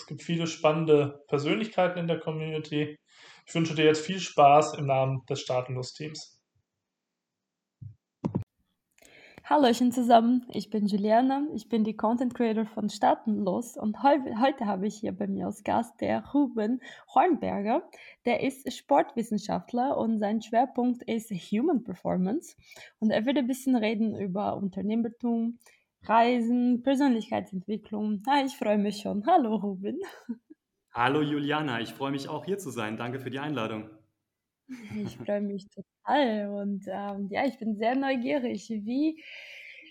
Es gibt viele spannende Persönlichkeiten in der Community. Ich wünsche dir jetzt viel Spaß im Namen des Staatenlos-Teams. Hallöchen zusammen, ich bin Juliana, ich bin die Content Creator von Staatenlos und heu heute habe ich hier bei mir als Gast der Ruben Hornberger. Der ist Sportwissenschaftler und sein Schwerpunkt ist Human Performance und er wird ein bisschen reden über Unternehmertum, Reisen, Persönlichkeitsentwicklung. Ah, ich freue mich schon. Hallo Ruben. Hallo Juliana, ich freue mich auch hier zu sein. Danke für die Einladung. Ich freue mich total und ähm, ja, ich bin sehr neugierig. Wie,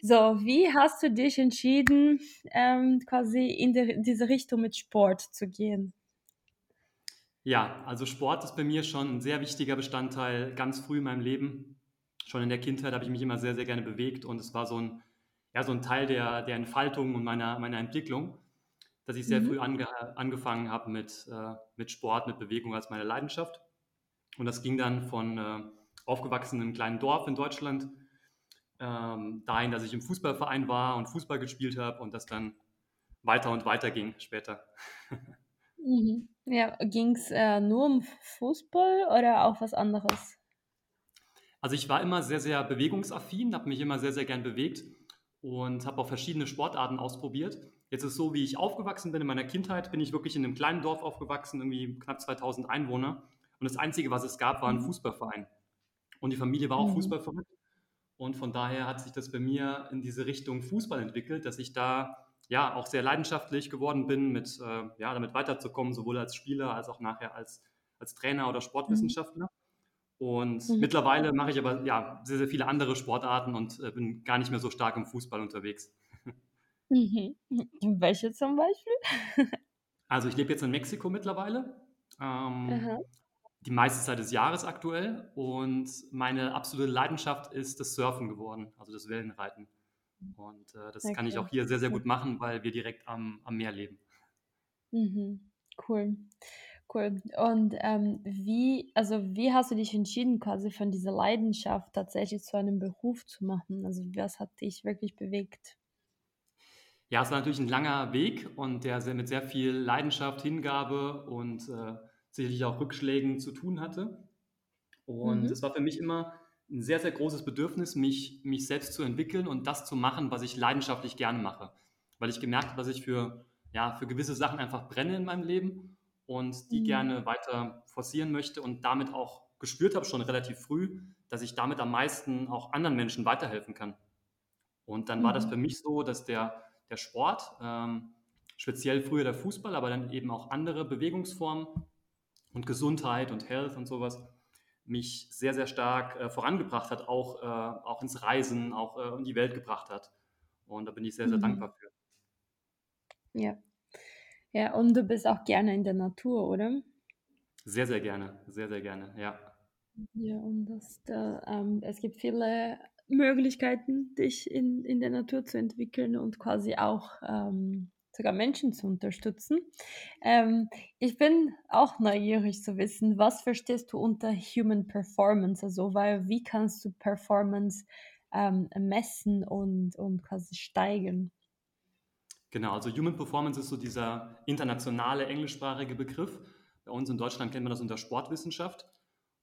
so, wie hast du dich entschieden, ähm, quasi in die, diese Richtung mit Sport zu gehen? Ja, also Sport ist bei mir schon ein sehr wichtiger Bestandteil ganz früh in meinem Leben. Schon in der Kindheit habe ich mich immer sehr, sehr gerne bewegt und es war so ein, ja, so ein Teil der, der Entfaltung und meiner, meiner Entwicklung, dass ich sehr mhm. früh ange, angefangen habe mit, äh, mit Sport, mit Bewegung als meine Leidenschaft. Und das ging dann von äh, aufgewachsen in einem kleinen Dorf in Deutschland ähm, dahin, dass ich im Fußballverein war und Fußball gespielt habe und das dann weiter und weiter ging später. Mhm. Ja, ging es äh, nur um Fußball oder auch was anderes? Also ich war immer sehr, sehr bewegungsaffin, habe mich immer sehr, sehr gern bewegt und habe auch verschiedene Sportarten ausprobiert. Jetzt ist es so, wie ich aufgewachsen bin in meiner Kindheit, bin ich wirklich in einem kleinen Dorf aufgewachsen, irgendwie knapp 2000 Einwohner. Und das Einzige, was es gab, war ein mhm. Fußballverein. Und die Familie war auch mhm. Fußballverein. Und von daher hat sich das bei mir in diese Richtung Fußball entwickelt, dass ich da ja auch sehr leidenschaftlich geworden bin, mit, äh, ja, damit weiterzukommen, sowohl als Spieler als auch nachher als, als Trainer oder Sportwissenschaftler. Und mhm. mittlerweile mache ich aber ja, sehr, sehr viele andere Sportarten und äh, bin gar nicht mehr so stark im Fußball unterwegs. Mhm. Welche zum Beispiel? also ich lebe jetzt in Mexiko mittlerweile. Ähm, die meiste Zeit des Jahres aktuell. Und meine absolute Leidenschaft ist das Surfen geworden, also das Wellenreiten. Und äh, das okay. kann ich auch hier sehr, sehr gut machen, weil wir direkt am, am Meer leben. Mhm. Cool. Cool. Und ähm, wie, also wie hast du dich entschieden, quasi von dieser Leidenschaft tatsächlich zu einem Beruf zu machen? Also was hat dich wirklich bewegt? Ja, es war natürlich ein langer Weg und der mit sehr viel Leidenschaft, Hingabe und äh, sicherlich auch Rückschlägen zu tun hatte. Und mhm. es war für mich immer ein sehr, sehr großes Bedürfnis, mich, mich selbst zu entwickeln und das zu machen, was ich leidenschaftlich gerne mache. Weil ich gemerkt habe, dass ich für, ja, für gewisse Sachen einfach brenne in meinem Leben und die mhm. gerne weiter forcieren möchte und damit auch gespürt habe, schon relativ früh, dass ich damit am meisten auch anderen Menschen weiterhelfen kann. Und dann mhm. war das mhm. für mich so, dass der, der Sport, ähm, speziell früher der Fußball, aber dann eben auch andere Bewegungsformen, und Gesundheit und Health und sowas mich sehr, sehr stark äh, vorangebracht hat, auch, äh, auch ins Reisen, auch äh, in die Welt gebracht hat. Und da bin ich sehr, sehr mhm. dankbar für. Ja. Ja, und du bist auch gerne in der Natur, oder? Sehr, sehr gerne, sehr, sehr gerne, ja. Ja, und das, da, ähm, es gibt viele Möglichkeiten, dich in, in der Natur zu entwickeln und quasi auch ähm, sogar Menschen zu unterstützen. Ähm, ich bin auch neugierig zu wissen, was verstehst du unter Human Performance? Also, weil wie kannst du Performance ähm, messen und, und quasi steigern? Genau, also Human Performance ist so dieser internationale englischsprachige Begriff. Bei uns in Deutschland kennt man das unter Sportwissenschaft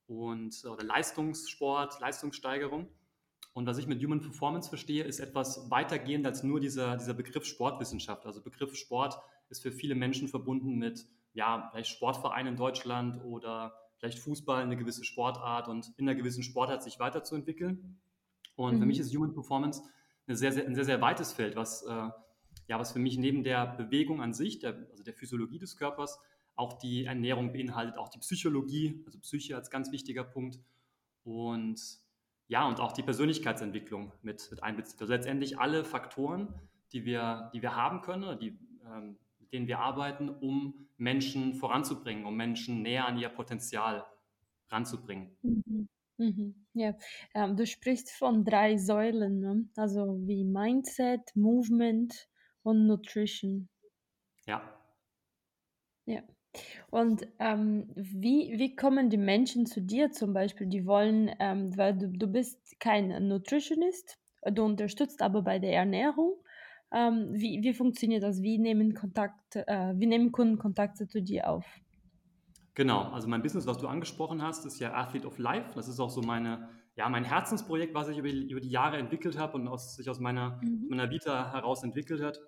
und oder Leistungssport, Leistungssteigerung. Und was ich mit Human Performance verstehe, ist etwas weitergehend als nur dieser, dieser Begriff Sportwissenschaft. Also Begriff Sport ist für viele Menschen verbunden mit, ja, vielleicht Sportvereinen in Deutschland oder vielleicht Fußball, eine gewisse Sportart und in einer gewissen Sportart sich weiterzuentwickeln. Und mhm. für mich ist Human Performance eine sehr, sehr, ein sehr, sehr weites Feld, was, äh, ja, was für mich neben der Bewegung an sich, der, also der Physiologie des Körpers, auch die Ernährung beinhaltet, auch die Psychologie, also Psyche als ganz wichtiger Punkt. Und ja, und auch die Persönlichkeitsentwicklung mit, mit einbezieht. Also letztendlich alle Faktoren, die wir, die wir haben können, die, ähm, mit denen wir arbeiten, um Menschen voranzubringen, um Menschen näher an ihr Potenzial ranzubringen. Mhm. Mhm. Ja, ähm, du sprichst von drei Säulen, ne? also wie Mindset, Movement und Nutrition. Ja. Ja. Und ähm, wie, wie kommen die Menschen zu dir zum Beispiel? Die wollen, ähm, weil du, du bist kein Nutritionist, du unterstützt aber bei der Ernährung. Ähm, wie, wie funktioniert das? Wie nehmen, Kontakt, äh, wie nehmen Kunden Kontakte zu dir auf? Genau, also mein Business, was du angesprochen hast, ist ja Athlete of Life. Das ist auch so meine, ja, mein Herzensprojekt, was ich über die, über die Jahre entwickelt habe und aus, sich aus meiner, mhm. meiner Vita heraus entwickelt hat,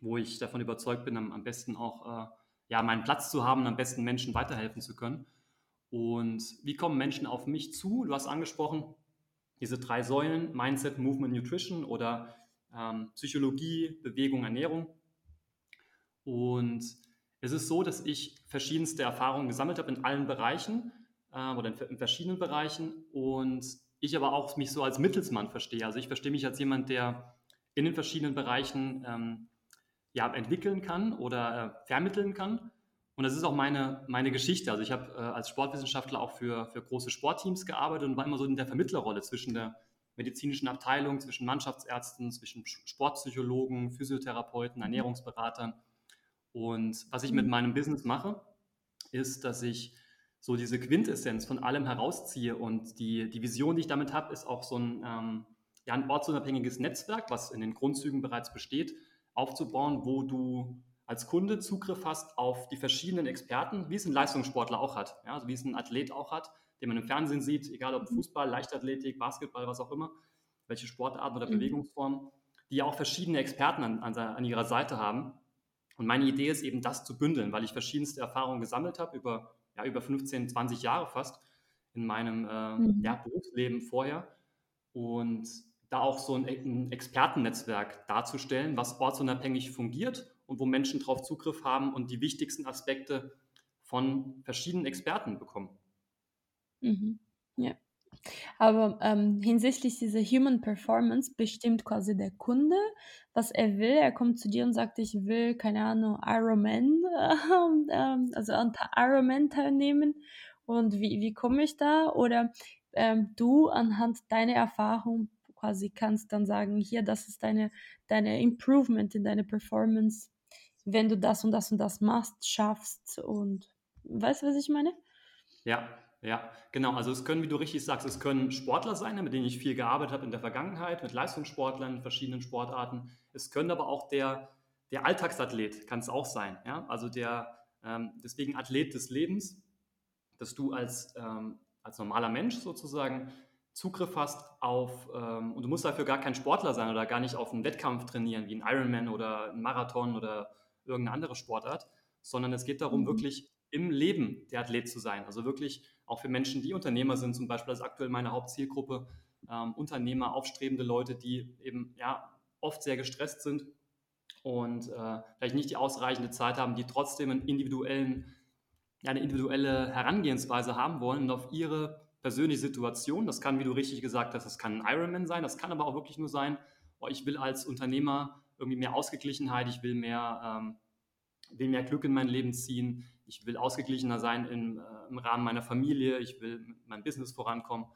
wo ich davon überzeugt bin, am, am besten auch äh, ja, meinen Platz zu haben und am besten Menschen weiterhelfen zu können. Und wie kommen Menschen auf mich zu? Du hast angesprochen, diese drei Säulen, Mindset, Movement, Nutrition oder ähm, Psychologie, Bewegung, Ernährung. Und es ist so, dass ich verschiedenste Erfahrungen gesammelt habe in allen Bereichen äh, oder in, in, verschiedenen Bereichen und ich aber auch mich so als Mittelsmann verstehe. Also ich verstehe mich als jemand, der in den verschiedenen Bereichen ähm, ja, entwickeln kann oder äh, vermitteln kann. Und das ist auch meine, meine Geschichte. Also ich habe äh, als Sportwissenschaftler auch für, für große Sportteams gearbeitet und war immer so in der Vermittlerrolle zwischen der medizinischen Abteilung, zwischen Mannschaftsärzten, zwischen Sportpsychologen, Physiotherapeuten, Ernährungsberatern und was ich mit mhm. meinem Business mache, ist, dass ich so diese Quintessenz von allem herausziehe und die, die Vision, die ich damit habe, ist auch so ein, ähm, ja, ein ortsunabhängiges Netzwerk, was in den Grundzügen bereits besteht, aufzubauen, wo du als Kunde Zugriff hast auf die verschiedenen Experten, wie es ein Leistungssportler auch hat, ja, also wie es ein Athlet auch hat, den man im Fernsehen sieht, egal ob mhm. Fußball, Leichtathletik, Basketball, was auch immer, welche Sportarten oder mhm. Bewegungsformen, die ja auch verschiedene Experten an, an, an ihrer Seite haben und meine Idee ist eben, das zu bündeln, weil ich verschiedenste Erfahrungen gesammelt habe, über, ja, über 15, 20 Jahre fast in meinem äh, mhm. ja, Berufsleben vorher. Und da auch so ein, ein, Expertennetzwerk darzustellen, was ortsunabhängig fungiert und wo Menschen darauf Zugriff haben und die wichtigsten Aspekte von verschiedenen Experten bekommen. Mhm. Ja. Aber ähm, hinsichtlich dieser Human Performance bestimmt quasi der Kunde, was er will. Er kommt zu dir und sagt, ich will, keine Ahnung, Ironman, äh, also an Ironman teilnehmen. Und wie, wie komme ich da? Oder ähm, du anhand deiner Erfahrung quasi kannst dann sagen, hier, das ist deine, deine Improvement in deine Performance, wenn du das und das und das machst, schaffst und weißt du, was ich meine? Ja, ja, genau. Also es können, wie du richtig sagst, es können Sportler sein, mit denen ich viel gearbeitet habe in der Vergangenheit, mit Leistungssportlern in verschiedenen Sportarten. Es können aber auch der, der Alltagsathlet, kann es auch sein. Ja? Also der, ähm, deswegen Athlet des Lebens, dass du als, ähm, als normaler Mensch sozusagen Zugriff hast auf, ähm, und du musst dafür gar kein Sportler sein oder gar nicht auf einen Wettkampf trainieren, wie ein Ironman oder ein Marathon oder irgendeine andere Sportart, sondern es geht darum, mhm. wirklich im Leben der Athlet zu sein. Also wirklich auch für Menschen, die Unternehmer sind, zum Beispiel, das ist aktuell meine Hauptzielgruppe, ähm, Unternehmer, aufstrebende Leute, die eben ja oft sehr gestresst sind und äh, vielleicht nicht die ausreichende Zeit haben, die trotzdem einen individuellen, ja, eine individuelle Herangehensweise haben wollen und auf ihre persönliche Situation, das kann, wie du richtig gesagt hast, das kann ein Ironman sein, das kann aber auch wirklich nur sein, oh, ich will als Unternehmer irgendwie mehr Ausgeglichenheit, ich will mehr, ähm, will mehr Glück in mein Leben ziehen, ich will ausgeglichener sein im, äh, im Rahmen meiner Familie, ich will mit meinem Business vorankommen.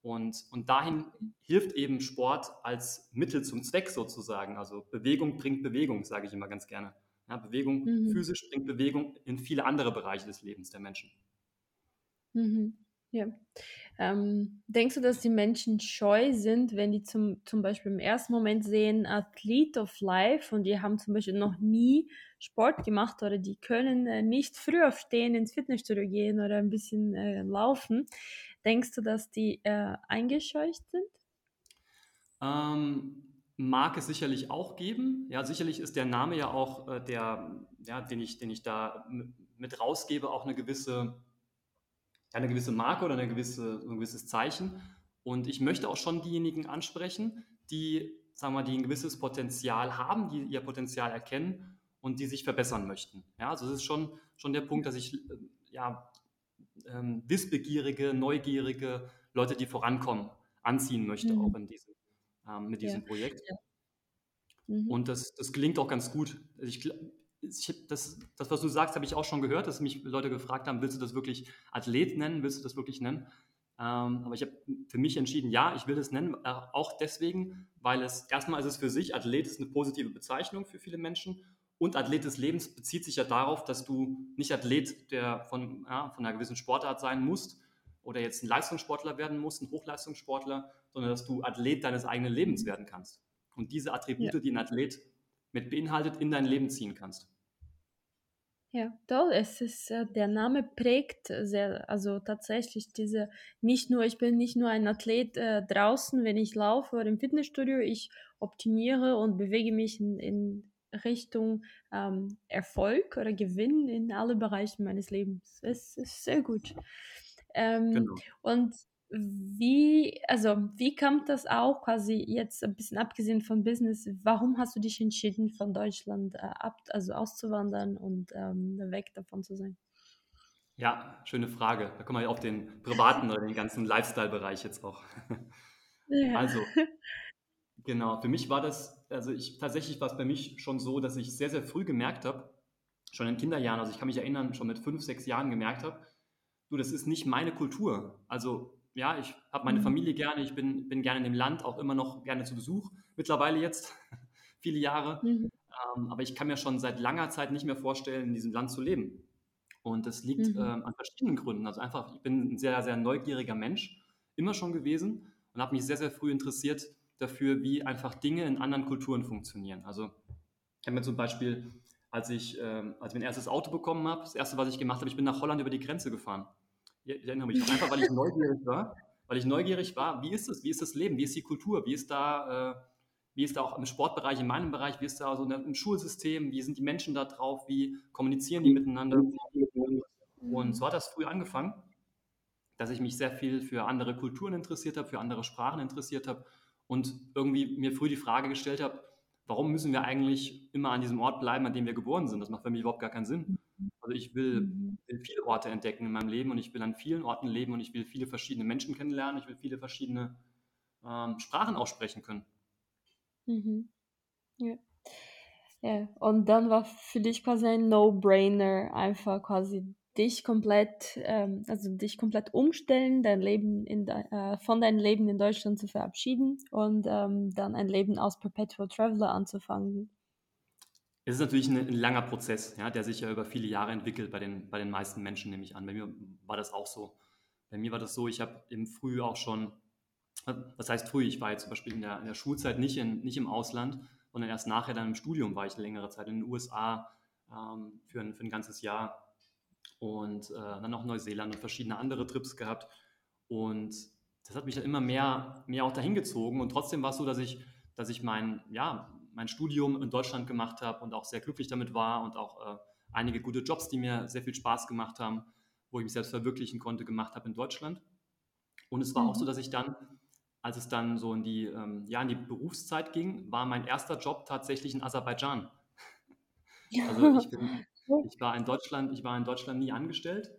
Und, und dahin hilft eben Sport als Mittel zum Zweck sozusagen. Also Bewegung bringt Bewegung, sage ich immer ganz gerne. Ja, Bewegung mhm. physisch bringt Bewegung in viele andere Bereiche des Lebens der Menschen. Mhm. Ja. Ähm, denkst du, dass die Menschen scheu sind, wenn die zum, zum Beispiel im ersten Moment sehen, Athlete of Life und die haben zum Beispiel noch nie Sport gemacht oder die können äh, nicht früh aufstehen, ins Fitnessstudio gehen oder ein bisschen äh, laufen. Denkst du, dass die äh, eingescheucht sind? Ähm, mag es sicherlich auch geben. Ja, sicherlich ist der Name ja auch äh, der, ja, den ich, den ich da mit rausgebe, auch eine gewisse eine gewisse Marke oder eine gewisse, ein gewisses Zeichen. Und ich möchte auch schon diejenigen ansprechen, die, sagen wir, die ein gewisses Potenzial haben, die ihr Potenzial erkennen und die sich verbessern möchten. Ja, also es ist schon, schon der Punkt, dass ich ja, ähm, wissbegierige, neugierige Leute, die vorankommen, anziehen möchte, mhm. auch in diesem, ähm, mit diesem ja. Projekt. Ja. Mhm. Und das, das gelingt auch ganz gut. Also ich, ich, das, das, was du sagst, habe ich auch schon gehört, dass mich Leute gefragt haben, willst du das wirklich Athlet nennen, willst du das wirklich nennen? Ähm, aber ich habe für mich entschieden, ja, ich will das nennen, äh, auch deswegen, weil es erstmal ist es für sich, Athlet ist eine positive Bezeichnung für viele Menschen und Athlet des Lebens bezieht sich ja darauf, dass du nicht Athlet der von, ja, von einer gewissen Sportart sein musst oder jetzt ein Leistungssportler werden musst, ein Hochleistungssportler, sondern dass du Athlet deines eigenen Lebens werden kannst. Und diese Attribute, ja. die ein Athlet mit beinhaltet, in dein Leben ziehen kannst. Ja, doch, es ist, äh, der Name prägt sehr, also tatsächlich diese, nicht nur, ich bin nicht nur ein Athlet äh, draußen, wenn ich laufe oder im Fitnessstudio, ich optimiere und bewege mich in, in Richtung ähm, Erfolg oder Gewinn in alle Bereichen meines Lebens. Es ist sehr gut. Ähm, genau. Und wie, also wie kommt das auch quasi jetzt ein bisschen abgesehen von Business, warum hast du dich entschieden, von Deutschland äh, ab, also auszuwandern und ähm, weg davon zu sein? Ja, schöne Frage. Da kommen wir ja auf den privaten oder den ganzen Lifestyle-Bereich jetzt auch. Ja. Also, genau, für mich war das, also ich tatsächlich war es bei mich schon so, dass ich sehr, sehr früh gemerkt habe, schon in Kinderjahren, also ich kann mich erinnern, schon mit fünf, sechs Jahren gemerkt habe, du, das ist nicht meine Kultur. Also ja, ich habe meine mhm. Familie gerne, ich bin, bin gerne in dem Land, auch immer noch gerne zu Besuch, mittlerweile jetzt, viele Jahre. Mhm. Ähm, aber ich kann mir schon seit langer Zeit nicht mehr vorstellen, in diesem Land zu leben. Und das liegt mhm. ähm, an verschiedenen Gründen. Also einfach, ich bin ein sehr, sehr neugieriger Mensch, immer schon gewesen und habe mich sehr, sehr früh interessiert dafür, wie einfach Dinge in anderen Kulturen funktionieren. Also ich habe mir zum Beispiel, als ich, ähm, als ich mein erstes Auto bekommen habe, das erste, was ich gemacht habe, ich bin nach Holland über die Grenze gefahren ich erinnere mich einfach, weil ich neugierig war, weil ich neugierig war, wie ist es, wie ist das Leben, wie ist die Kultur, wie ist da, äh, wie ist da auch im Sportbereich, in meinem Bereich, wie ist da so im Schulsystem, wie sind die Menschen da drauf, wie kommunizieren die miteinander. Und so hat das früh angefangen, dass ich mich sehr viel für andere Kulturen interessiert habe, für andere Sprachen interessiert habe und irgendwie mir früh die Frage gestellt habe, warum müssen wir eigentlich immer an diesem Ort bleiben, an dem wir geboren sind? Das macht für mich überhaupt gar keinen Sinn. Also ich will, mhm. will, viele Orte entdecken in meinem Leben und ich will an vielen Orten leben und ich will viele verschiedene Menschen kennenlernen, ich will viele verschiedene ähm, Sprachen aussprechen können. Mhm. Ja. ja. Und dann war für dich quasi ein No-Brainer, einfach quasi dich komplett, ähm, also dich komplett umstellen, dein Leben in de, äh, von deinem Leben in Deutschland zu verabschieden und ähm, dann ein Leben als Perpetual Traveler anzufangen. Es ist natürlich ein, ein, langer Prozess, ja, der sich ja über viele Jahre entwickelt bei den, bei den meisten Menschen, nehme ich an. Bei mir war das auch so. Bei mir war das so, ich habe im Früh auch schon, was heißt früh, ich war jetzt zum Beispiel in der, in der Schulzeit nicht, in, nicht im Ausland, sondern erst nachher dann im Studium war ich längere Zeit in den USA ähm, für, ein, für ein ganzes Jahr und äh, dann noch Neuseeland und verschiedene andere Trips gehabt. Und das hat mich dann immer mehr, mehr auch dahin gezogen. Und trotzdem war es so, dass ich, dass ich mein, ja, mein Studium in Deutschland gemacht habe und auch sehr glücklich damit war und auch äh, einige gute Jobs, die mir sehr viel Spaß gemacht haben, wo ich mich selbst verwirklichen konnte, gemacht habe in Deutschland. Und es war auch so, mhm. dass ich dann, als es dann so in die, ähm, ja, in die Berufszeit ging, war mein erster Job tatsächlich in Aserbaidschan. Also ich, bin, ich, war in Deutschland, ich war in Deutschland nie angestellt,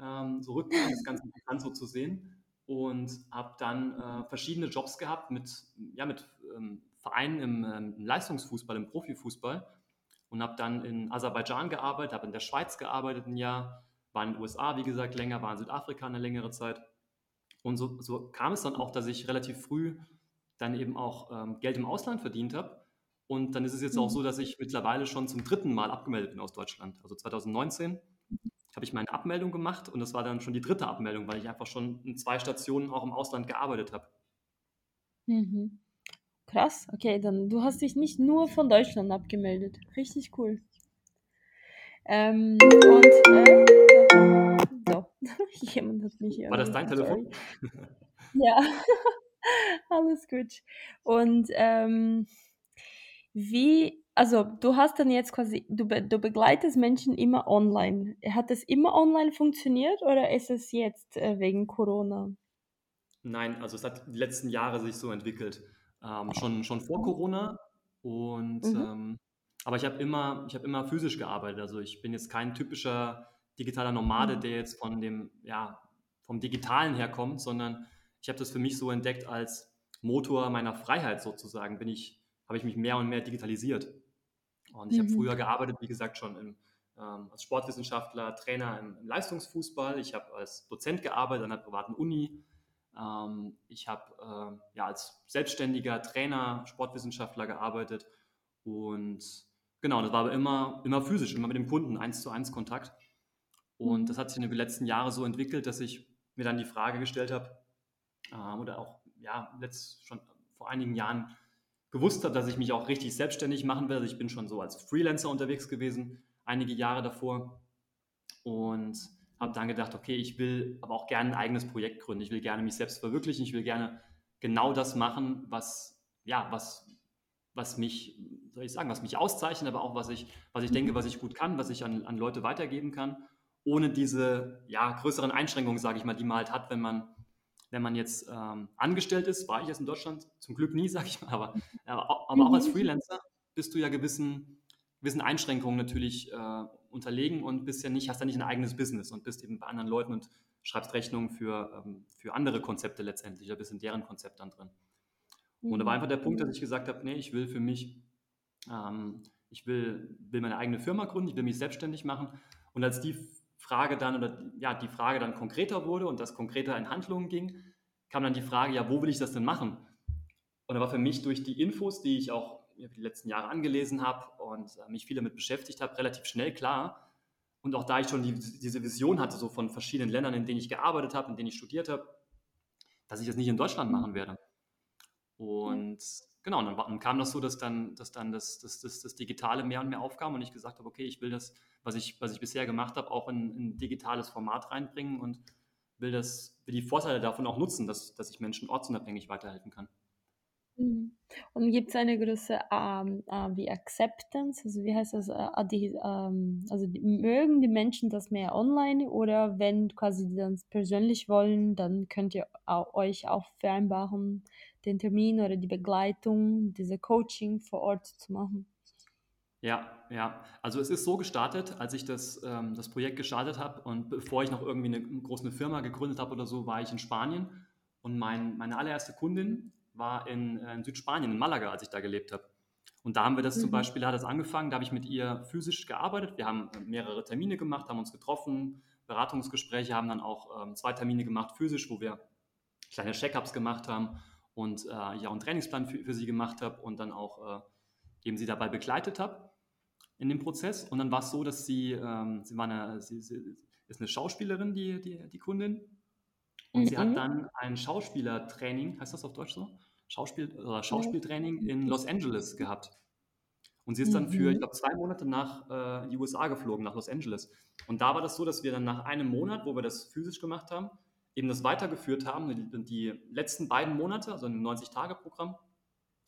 ähm, so rückblickend ist ganz interessant so zu sehen und habe dann äh, verschiedene Jobs gehabt mit, ja, mit ähm, Verein im, ähm, im Leistungsfußball, im Profifußball und habe dann in Aserbaidschan gearbeitet, habe in der Schweiz gearbeitet ein Jahr, war in den USA, wie gesagt, länger, war in Südafrika eine längere Zeit. Und so, so kam es dann auch, dass ich relativ früh dann eben auch ähm, Geld im Ausland verdient habe. Und dann ist es jetzt auch mhm. so, dass ich mittlerweile schon zum dritten Mal abgemeldet bin aus Deutschland. Also 2019 habe ich meine Abmeldung gemacht und das war dann schon die dritte Abmeldung, weil ich einfach schon in zwei Stationen auch im Ausland gearbeitet habe. Mhm. Krass, okay, dann du hast dich nicht nur von Deutschland abgemeldet. Richtig cool. Ähm, und äh, so, jemand hat mich hier. War das dein Telefon? ja, alles gut. Und ähm, wie, also du hast dann jetzt quasi, du, du begleitest Menschen immer online. Hat das immer online funktioniert oder ist es jetzt äh, wegen Corona? Nein, also es hat die letzten Jahre sich so entwickelt ähm, schon, schon vor Corona. Und mhm. ähm, aber ich habe immer, ich immer physisch gearbeitet. Also ich bin jetzt kein typischer digitaler Nomade, mhm. der jetzt von dem, ja, vom Digitalen herkommt, sondern ich habe das für mich so entdeckt als Motor meiner Freiheit sozusagen, bin ich, habe ich mich mehr und mehr digitalisiert. Und ich mhm. habe früher gearbeitet, wie gesagt, schon im, ähm, als Sportwissenschaftler, Trainer im, im Leistungsfußball. Ich habe als Dozent gearbeitet an einer privaten Uni. Ähm, ich habe äh, ja, als selbstständiger Trainer, Sportwissenschaftler gearbeitet. Und genau, das war aber immer, immer physisch, immer mit dem Kunden, eins zu eins Kontakt. Und mhm. das hat sich in den letzten Jahren so entwickelt, dass ich mir dann die Frage gestellt habe, äh, oder auch ja, letzt, schon vor einigen Jahren gewusst habe, dass ich mich auch richtig selbstständig machen werde. Ich bin schon so als Freelancer unterwegs gewesen, einige Jahre davor. Und habe dann gedacht, okay, ich will aber auch gerne ein eigenes Projekt gründen. Ich will gerne mich selbst verwirklichen. Ich will gerne genau das machen, was, ja, was, was mich, soll ich sagen, was mich auszeichnet, aber auch was ich, was ich denke, was ich gut kann, was ich an, an Leute weitergeben kann, ohne diese ja, größeren Einschränkungen, sage ich mal, die man halt hat, wenn man wenn man jetzt ähm, angestellt ist, war ich jetzt in Deutschland zum Glück nie, sage ich mal, aber, aber, aber auch als mhm. Freelancer bist du ja gewissen, gewissen Einschränkungen natürlich äh, unterlegen und bist ja nicht, hast ja nicht ein eigenes Business und bist eben bei anderen Leuten und schreibst Rechnungen für, ähm, für andere Konzepte letztendlich, da bist in deren Konzept dann drin. Und da war einfach der Punkt, dass mhm. ich gesagt habe, nee, ich will für mich, ähm, ich will, will meine eigene Firma gründen, ich will mich selbstständig machen. Und als die Frage dann oder ja, die Frage dann konkreter wurde und das konkreter in Handlungen ging, kam dann die Frage, ja, wo will ich das denn machen? Und da war für mich durch die Infos, die ich auch die letzten Jahre angelesen habe und äh, mich viel damit beschäftigt habe, relativ schnell klar. Und auch da ich schon die, diese Vision hatte, so von verschiedenen Ländern, in denen ich gearbeitet habe, in denen ich studiert habe, dass ich das nicht in Deutschland machen werde. Und genau, dann, dann kam das so, dass dann, dass dann das, das, das, das Digitale mehr und mehr aufkam und ich gesagt habe, okay, ich will das, was ich, was ich bisher gemacht habe, auch in, in ein digitales Format reinbringen und will, das, will die Vorteile davon auch nutzen, dass, dass ich Menschen ortsunabhängig weiterhelfen kann. Mhm. Und gibt es eine gewisse ähm, äh, wie Acceptance, also wie heißt das, äh, die, ähm, also die, mögen die Menschen das mehr online oder wenn quasi die dann persönlich wollen, dann könnt ihr auch, euch auch vereinbaren, den Termin oder die Begleitung, diese Coaching vor Ort zu machen? Ja, ja. Also es ist so gestartet, als ich das, ähm, das Projekt gestartet habe und bevor ich noch irgendwie eine, eine große Firma gegründet habe oder so, war ich in Spanien und mein, meine allererste Kundin war in, äh, in, Südspanien, in Malaga, als ich da gelebt habe. Und da haben wir das mhm. zum Beispiel, da hat es angefangen, da habe ich mit ihr physisch gearbeitet. Wir haben äh, mehrere Termine gemacht, haben uns getroffen, Beratungsgespräche, haben dann auch ähm, zwei Termine gemacht physisch, wo wir kleine Check-ups gemacht haben und äh, ja, einen Trainingsplan für, für sie gemacht habe und dann auch äh, eben sie dabei begleitet habe in dem Prozess. Und dann war es so, dass sie, ähm, sie war eine, sie, sie, ist eine Schauspielerin, die, die, die Kundin. Und mhm. sie hat mhm. dann ein Schauspielertraining, heißt das auf Deutsch so? Schauspiel, oder Schauspieltraining in Los Angeles gehabt. Und sie ist dann für, ich mhm. glaube, zwei Monate nach äh, die USA geflogen, nach Los Angeles. Und da war das so, dass wir dann nach einem Monat, wo wir das physisch gemacht haben, eben das weitergeführt haben. Die, die letzten beiden Monate, also ein 90-Tage-Programm,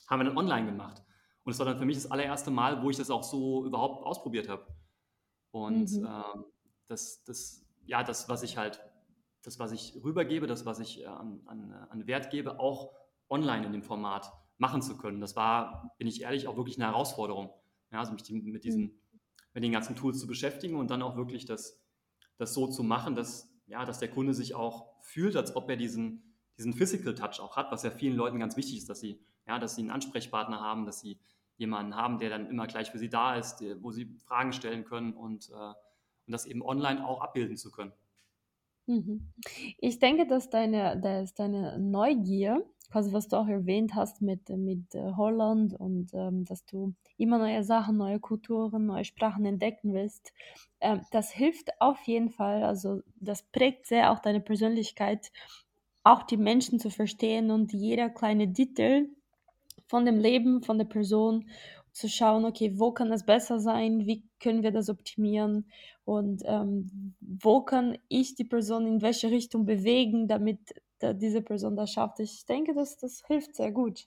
haben wir dann online gemacht. Und es war dann für mich das allererste Mal, wo ich das auch so überhaupt ausprobiert habe. Und mhm. ähm, das, das, ja, das, was ich halt, das, was ich rübergebe, das, was ich äh, an, an, an Wert gebe, auch online in dem Format machen zu können. Das war, bin ich ehrlich, auch wirklich eine Herausforderung. Ja, also mich mit diesen, mhm. mit den ganzen Tools zu beschäftigen und dann auch wirklich das, das so zu machen, dass, ja, dass der Kunde sich auch fühlt, als ob er diesen, diesen Physical Touch auch hat, was ja vielen Leuten ganz wichtig ist, dass sie, ja, dass sie einen Ansprechpartner haben, dass sie jemanden haben, der dann immer gleich für sie da ist, wo sie Fragen stellen können und, äh, und das eben online auch abbilden zu können. Mhm. Ich denke, dass deine, dass deine Neugier, quasi was du auch erwähnt hast mit, mit äh, Holland und ähm, dass du immer neue Sachen, neue Kulturen, neue Sprachen entdecken willst, ähm, das hilft auf jeden Fall. Also das prägt sehr auch deine Persönlichkeit, auch die Menschen zu verstehen und jeder kleine Detail von dem Leben, von der Person, zu schauen, okay, wo kann es besser sein, wie können wir das optimieren? Und ähm, wo kann ich die Person in welche Richtung bewegen, damit da, diese Person das schafft. Ich denke, dass das hilft sehr gut.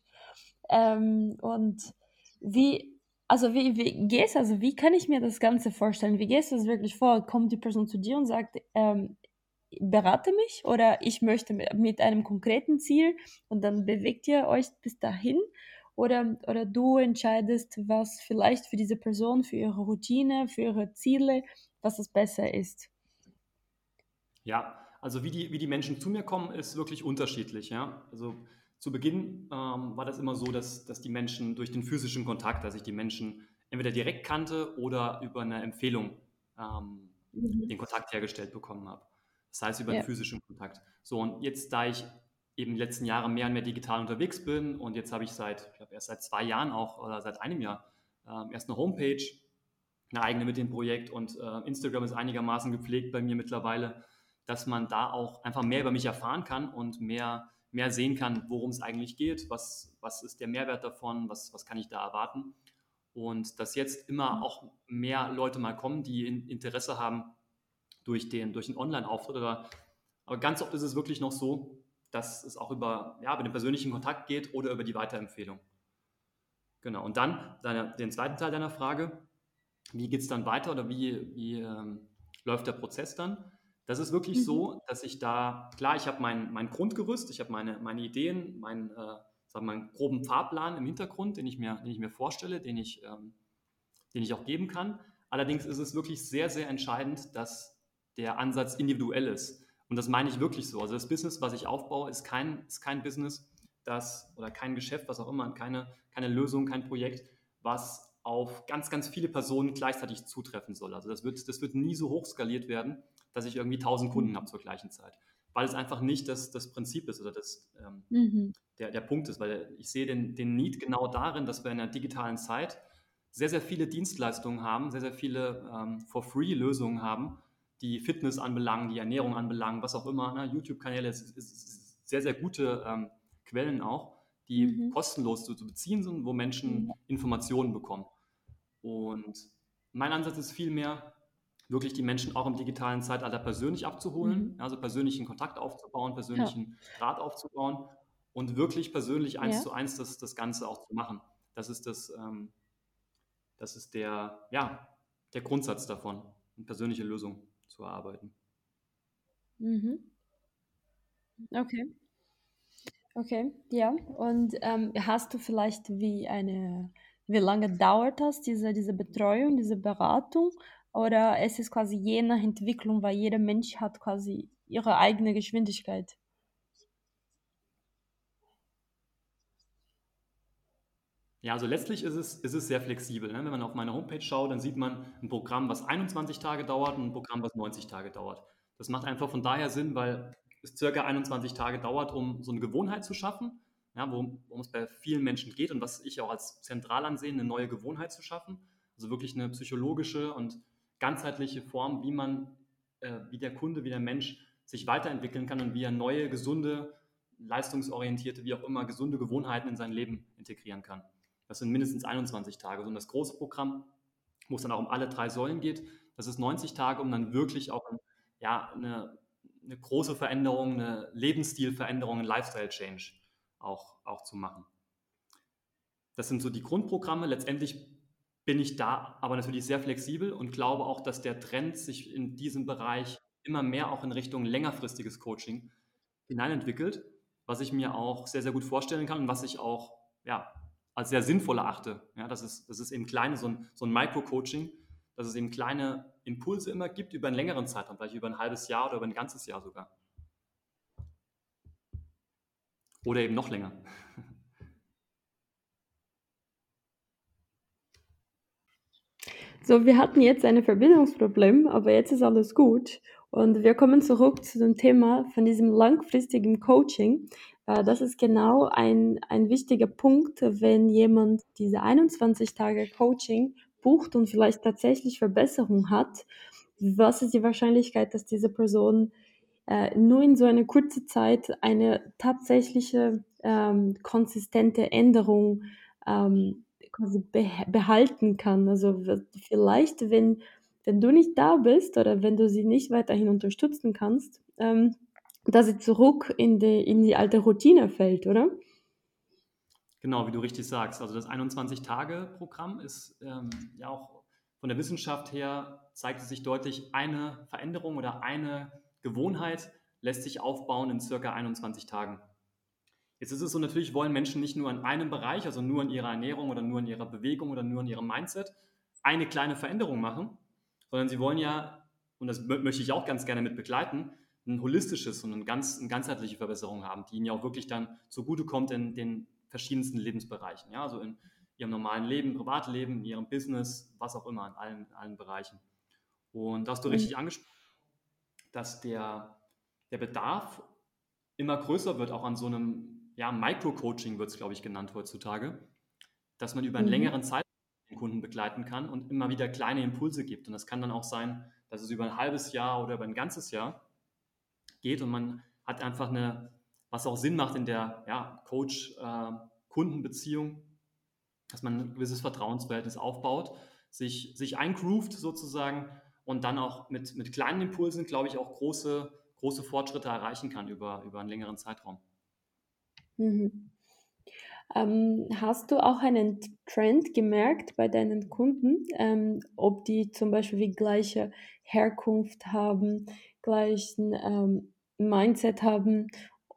Ähm, und wie, also wie, wie gehst also wie kann ich mir das Ganze vorstellen? Wie gehst du das wirklich vor? Kommt die Person zu dir und sagt, ähm, berate mich oder ich möchte mit einem konkreten Ziel und dann bewegt ihr euch bis dahin oder, oder du entscheidest, was vielleicht für diese Person, für ihre Routine, für ihre Ziele, was das besser ist. Ja, also wie die, wie die Menschen zu mir kommen, ist wirklich unterschiedlich. Ja? Also zu Beginn ähm, war das immer so, dass, dass die Menschen durch den physischen Kontakt, dass ich die Menschen entweder direkt kannte oder über eine Empfehlung ähm, mhm. den Kontakt hergestellt bekommen habe. Das heißt über ja. einen physischen Kontakt. So, und jetzt, da ich eben die letzten Jahre mehr und mehr digital unterwegs bin und jetzt habe ich seit, ich glaube erst seit zwei Jahren auch oder seit einem Jahr äh, erst eine Homepage, eine eigene mit dem Projekt und äh, Instagram ist einigermaßen gepflegt bei mir mittlerweile, dass man da auch einfach mehr über mich erfahren kann und mehr, mehr sehen kann, worum es eigentlich geht, was, was ist der Mehrwert davon, was, was kann ich da erwarten. Und dass jetzt immer mhm. auch mehr Leute mal kommen, die Interesse haben durch den, durch den Online-Auftritt. Aber ganz oft ist es wirklich noch so, dass es auch über, ja, über den persönlichen Kontakt geht oder über die Weiterempfehlung. Genau. Und dann deine, den zweiten Teil deiner Frage, wie geht es dann weiter oder wie, wie ähm, läuft der Prozess dann? Das ist wirklich mhm. so, dass ich da, klar, ich habe mein, mein Grundgerüst, ich habe meine, meine Ideen, mein, äh, sagen wir mal, einen groben Fahrplan im Hintergrund, den ich mir, den ich mir vorstelle, den ich, ähm, den ich auch geben kann. Allerdings ist es wirklich sehr, sehr entscheidend, dass der Ansatz individuell ist. Und das meine ich wirklich so. Also das Business, was ich aufbaue, ist kein, ist kein Business, das oder kein Geschäft, was auch immer, keine, keine Lösung, kein Projekt, was auf ganz, ganz viele Personen gleichzeitig zutreffen soll. Also das wird, das wird nie so hoch skaliert werden, dass ich irgendwie 1000 Kunden mhm. habe zur gleichen Zeit. Weil es einfach nicht das, das Prinzip ist oder das, ähm, mhm. der, der Punkt ist. Weil ich sehe den, den Need genau darin, dass wir in der digitalen Zeit sehr, sehr viele Dienstleistungen haben, sehr, sehr viele ähm, For-Free-Lösungen haben, die Fitness anbelangen, die Ernährung anbelangen, was auch immer. Ne? YouTube-Kanäle ist, sehr, sehr gute ähm, Quellen auch, die mhm. kostenlos zu, zu, beziehen sind, wo Menschen. Informationen bekommen. Und mein Ansatz ist vielmehr, wirklich die Menschen auch im digitalen Zeitalter persönlich abzuholen, mhm. also persönlichen Kontakt aufzubauen, persönlichen ja. Draht aufzubauen und wirklich persönlich eins ja. zu eins das, das Ganze auch zu machen. Das ist das, ähm, das ist der, ja, der Grundsatz davon, eine persönliche Lösung zu erarbeiten. Mhm. Okay. Okay, ja. Und ähm, hast du vielleicht wie eine, wie lange dauert das, diese, diese Betreuung, diese Beratung? Oder es ist quasi je nach Entwicklung, weil jeder Mensch hat quasi ihre eigene Geschwindigkeit? Ja, also letztlich ist es, ist es sehr flexibel. Ne? Wenn man auf meine Homepage schaut, dann sieht man ein Programm, was 21 Tage dauert und ein Programm, was 90 Tage dauert. Das macht einfach von daher Sinn, weil es circa 21 Tage dauert, um so eine Gewohnheit zu schaffen, ja, worum, worum es bei vielen Menschen geht und was ich auch als zentral ansehe, eine neue Gewohnheit zu schaffen. Also wirklich eine psychologische und ganzheitliche Form, wie man, äh, wie der Kunde, wie der Mensch sich weiterentwickeln kann und wie er neue, gesunde, leistungsorientierte, wie auch immer, gesunde Gewohnheiten in sein Leben integrieren kann. Das sind mindestens 21 Tage. Und das große Programm, wo es dann auch um alle drei Säulen geht, das ist 90 Tage, um dann wirklich auch ja, eine, eine große Veränderung, eine Lebensstilveränderung, ein Lifestyle-Change auch, auch zu machen. Das sind so die Grundprogramme. Letztendlich bin ich da aber natürlich sehr flexibel und glaube auch, dass der Trend sich in diesem Bereich immer mehr auch in Richtung längerfristiges Coaching hineinentwickelt, was ich mir auch sehr, sehr gut vorstellen kann und was ich auch ja, als sehr sinnvoll erachte. Ja, das, ist, das ist eben kleine, so ein, so ein Micro-Coaching, dass es eben kleine Impulse immer gibt über einen längeren Zeitraum, vielleicht über ein halbes Jahr oder über ein ganzes Jahr sogar. Oder eben noch länger. So, wir hatten jetzt ein Verbindungsproblem, aber jetzt ist alles gut. Und wir kommen zurück zu dem Thema von diesem langfristigen Coaching. Äh, das ist genau ein, ein wichtiger Punkt, wenn jemand diese 21 Tage Coaching bucht und vielleicht tatsächlich Verbesserung hat. Was ist die Wahrscheinlichkeit, dass diese Person äh, nur in so einer kurzen Zeit eine tatsächliche ähm, konsistente Änderung ähm, quasi behalten kann? Also vielleicht, wenn, wenn du nicht da bist oder wenn du sie nicht weiterhin unterstützen kannst, ähm, dass sie zurück in die, in die alte Routine fällt, oder? Genau, wie du richtig sagst. Also das 21-Tage-Programm ist ähm, ja auch von der Wissenschaft her zeigt es sich deutlich, eine Veränderung oder eine Gewohnheit lässt sich aufbauen in circa 21 Tagen. Jetzt ist es so, natürlich wollen Menschen nicht nur in einem Bereich, also nur in ihrer Ernährung oder nur in ihrer Bewegung oder nur in ihrem Mindset, eine kleine Veränderung machen, sondern sie wollen ja, und das möchte ich auch ganz gerne mit begleiten, ein holistisches und eine, ganz, eine ganzheitliche Verbesserung haben, die ihnen ja auch wirklich dann zugutekommt in den verschiedensten Lebensbereichen. Ja? Also in, ihrem normalen Leben, Privatleben, in ihrem Business, was auch immer, in allen, allen Bereichen. Und da hast du richtig mhm. angesprochen, dass der, der Bedarf immer größer wird, auch an so einem ja, Micro-Coaching wird es, glaube ich, genannt heutzutage, dass man über einen mhm. längeren Zeitraum den Kunden begleiten kann und immer wieder kleine Impulse gibt. Und das kann dann auch sein, dass es über ein halbes Jahr oder über ein ganzes Jahr geht und man hat einfach eine, was auch Sinn macht in der ja, Coach-Kundenbeziehung, äh, dass man ein gewisses Vertrauensverhältnis aufbaut, sich, sich eingroovt sozusagen und dann auch mit, mit kleinen Impulsen, glaube ich, auch große, große Fortschritte erreichen kann über, über einen längeren Zeitraum. Mhm. Ähm, hast du auch einen Trend gemerkt bei deinen Kunden, ähm, ob die zum Beispiel wie gleiche Herkunft haben, gleichen ähm, Mindset haben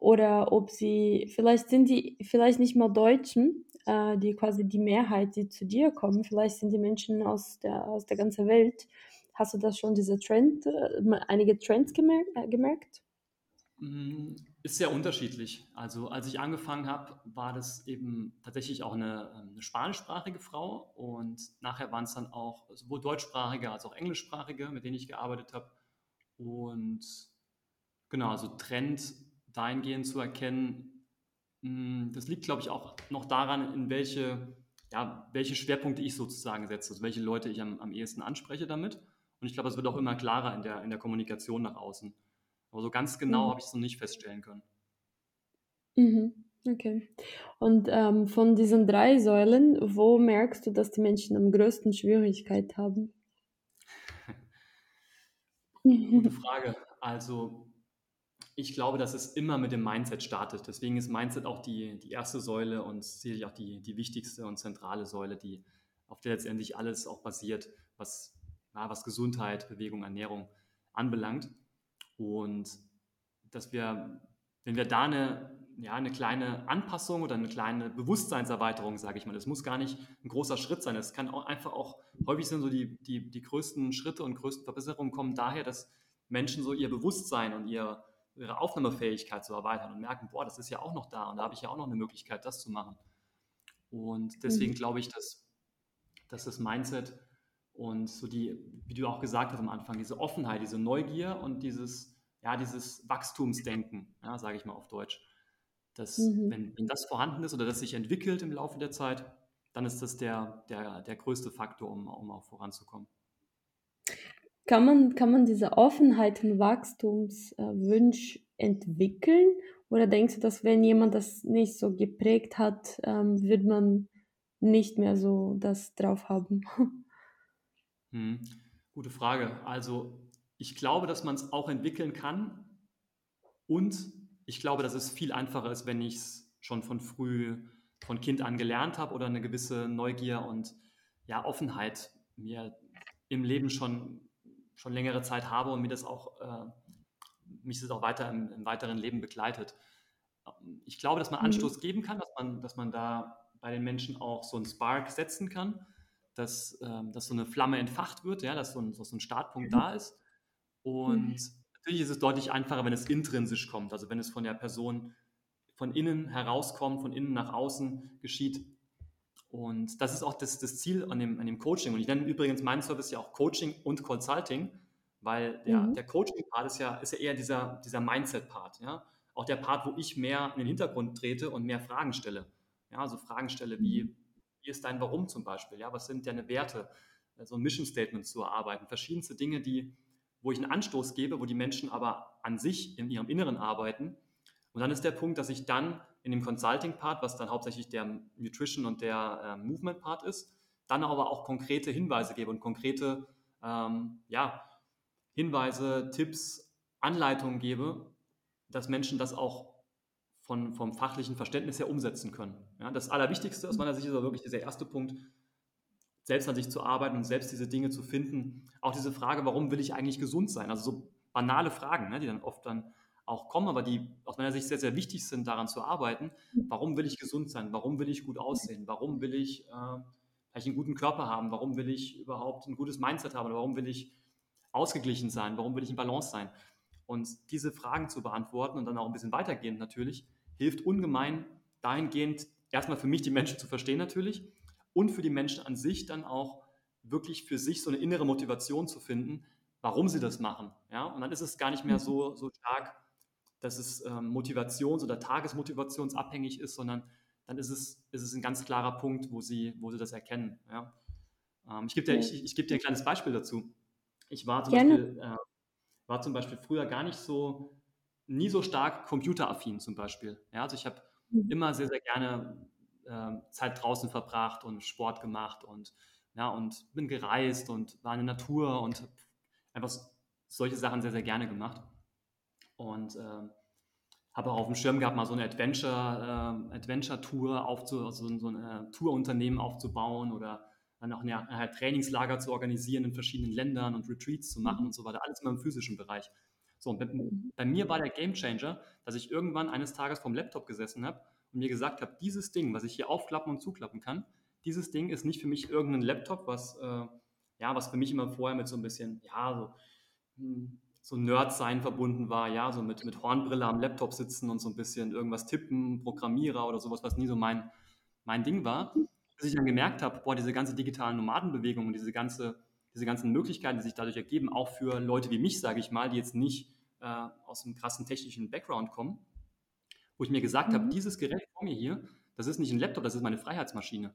oder ob sie, vielleicht sind die vielleicht nicht mal Deutschen, äh, die quasi die Mehrheit, die zu dir kommen, vielleicht sind die Menschen aus der, aus der ganzen Welt. Hast du das schon, diese Trend, äh, einige Trends gemerkt? Äh, gemerkt? Mm, ist sehr unterschiedlich. Also als ich angefangen habe, war das eben tatsächlich auch eine, eine spanischsprachige Frau und nachher waren es dann auch sowohl deutschsprachige als auch englischsprachige, mit denen ich gearbeitet habe. Und genau, also Trend dahingehend zu erkennen, mm, das liegt, glaube ich, auch noch daran, in welche, ja, welche Schwerpunkte ich sozusagen setze, also welche Leute ich am, am ehesten anspreche damit. Und ich glaube, es wird auch immer klarer in der, in der Kommunikation nach außen. Aber so ganz genau mhm. habe ich es noch nicht feststellen können. Mhm. Okay. Und ähm, von diesen drei Säulen, wo merkst du, dass die Menschen am größten Schwierigkeit haben? Gute Frage. Also ich glaube, dass es immer mit dem Mindset startet. Deswegen ist Mindset auch die, die erste Säule und sicherlich auch die, die wichtigste und zentrale Säule, die, auf der letztendlich alles auch basiert, was, ja, was Gesundheit, Bewegung, Ernährung anbelangt. Und dass wir, wenn wir da eine, ja, eine kleine Anpassung oder eine kleine Bewusstseinserweiterung, sage ich mal, das muss gar nicht ein großer Schritt sein. Es kann auch einfach auch, häufig sind so die, die, die größten Schritte und größten Verbesserungen kommen daher, dass Menschen so ihr Bewusstsein und ihr, ihre Aufnahmefähigkeit zu erweitern und merken, boah, das ist ja auch noch da und da habe ich ja auch noch eine Möglichkeit, das zu machen. Und deswegen mhm. glaube ich, dass, dass das Mindset und so die, wie du auch gesagt hast am Anfang, diese Offenheit, diese Neugier und dieses, ja, dieses Wachstumsdenken, ja, sage ich mal auf Deutsch, dass, mhm. wenn, wenn das vorhanden ist oder das sich entwickelt im Laufe der Zeit, dann ist das der, der, der größte Faktor, um, um auch voranzukommen. Kann man, kann man diese Offenheit und Wachstumswunsch entwickeln? Oder denkst du, dass wenn jemand das nicht so geprägt hat, ähm, wird man nicht mehr so das drauf haben? Hm, gute Frage. Also ich glaube, dass man es auch entwickeln kann und ich glaube, dass es viel einfacher ist, wenn ich es schon von früh, von Kind an gelernt habe oder eine gewisse Neugier und ja, Offenheit mir im Leben schon, schon längere Zeit habe und mir das auch, äh, mich das auch weiter im, im, weiteren Leben begleitet. Ich glaube, dass man mhm. Anstoß geben kann, dass man, dass man da bei den Menschen auch so einen Spark setzen kann dass, ähm, dass so eine Flamme entfacht wird, ja, dass so ein, so ein Startpunkt mhm. da ist. Und mhm. natürlich ist es deutlich einfacher, wenn es intrinsisch kommt, also wenn es von der Person von innen herauskommt, von innen nach außen geschieht. Und das ist auch das, das Ziel an dem, an dem Coaching. Und ich nenne übrigens meinen Service ja auch Coaching und Consulting, weil der, mhm. der Coaching-Part ist ja, ist ja eher dieser, dieser Mindset-Part. Ja? Auch der Part, wo ich mehr in den Hintergrund trete und mehr Fragen stelle. Ja, also Fragen stelle wie. Wie ist dein Warum zum Beispiel? Ja, was sind deine Werte? So also ein Mission Statement zu erarbeiten. Verschiedenste Dinge, die, wo ich einen Anstoß gebe, wo die Menschen aber an sich in ihrem Inneren arbeiten. Und dann ist der Punkt, dass ich dann in dem Consulting-Part, was dann hauptsächlich der Nutrition und der äh, Movement-Part ist, dann aber auch konkrete Hinweise gebe und konkrete ähm, ja, Hinweise, Tipps, Anleitungen gebe, dass Menschen das auch von, vom fachlichen Verständnis her umsetzen können. Ja, das Allerwichtigste aus meiner Sicht ist aber wirklich dieser erste Punkt, selbst an sich zu arbeiten und selbst diese Dinge zu finden. Auch diese Frage, warum will ich eigentlich gesund sein? Also so banale Fragen, ne, die dann oft dann auch kommen, aber die aus meiner Sicht sehr, sehr wichtig sind, daran zu arbeiten. Warum will ich gesund sein? Warum will ich gut aussehen? Warum will ich äh, vielleicht einen guten Körper haben? Warum will ich überhaupt ein gutes Mindset haben? Warum will ich ausgeglichen sein? Warum will ich in Balance sein? Und diese Fragen zu beantworten und dann auch ein bisschen weitergehend natürlich, hilft ungemein dahingehend, erstmal für mich die Menschen zu verstehen natürlich und für die Menschen an sich dann auch wirklich für sich so eine innere Motivation zu finden, warum sie das machen. Ja? Und dann ist es gar nicht mehr so, so stark, dass es ähm, motivations- oder tagesmotivationsabhängig ist, sondern dann ist es, ist es ein ganz klarer Punkt, wo sie, wo sie das erkennen. Ja? Ähm, ich gebe dir, ich, ich geb dir ein kleines Beispiel dazu. Ich war zum, Beispiel, äh, war zum Beispiel früher gar nicht so, nie so stark computeraffin zum Beispiel. Ja? Also ich habe mhm. immer sehr, sehr gerne äh, Zeit draußen verbracht und Sport gemacht und, ja, und bin gereist und war in der Natur und einfach solche Sachen sehr, sehr gerne gemacht. Und äh, habe auch auf dem Schirm gehabt, mal so eine Adventure, äh, Adventure-Tour aufzu, also so, so ein äh, Tourunternehmen aufzubauen oder dann auch eine, eine Trainingslager zu organisieren in verschiedenen Ländern und Retreats zu machen und so weiter. Alles immer im physischen Bereich. So, und bei, bei mir war der Game Changer, dass ich irgendwann eines Tages vom Laptop gesessen habe und mir gesagt habe, dieses Ding, was ich hier aufklappen und zuklappen kann, dieses Ding ist nicht für mich irgendein Laptop, was, äh, ja, was für mich immer vorher mit so ein bisschen, ja, so, hm, so Nerd-Sein verbunden war, ja, so mit, mit Hornbrille am Laptop sitzen und so ein bisschen irgendwas tippen, Programmierer oder sowas, was nie so mein, mein Ding war. Bis ich dann gemerkt habe, boah, diese ganze digitalen Nomadenbewegung und diese, ganze, diese ganzen Möglichkeiten, die sich dadurch ergeben, auch für Leute wie mich, sage ich mal, die jetzt nicht äh, aus einem krassen technischen Background kommen, wo ich mir gesagt mhm. habe, dieses Gerät vor mir hier, das ist nicht ein Laptop, das ist meine Freiheitsmaschine.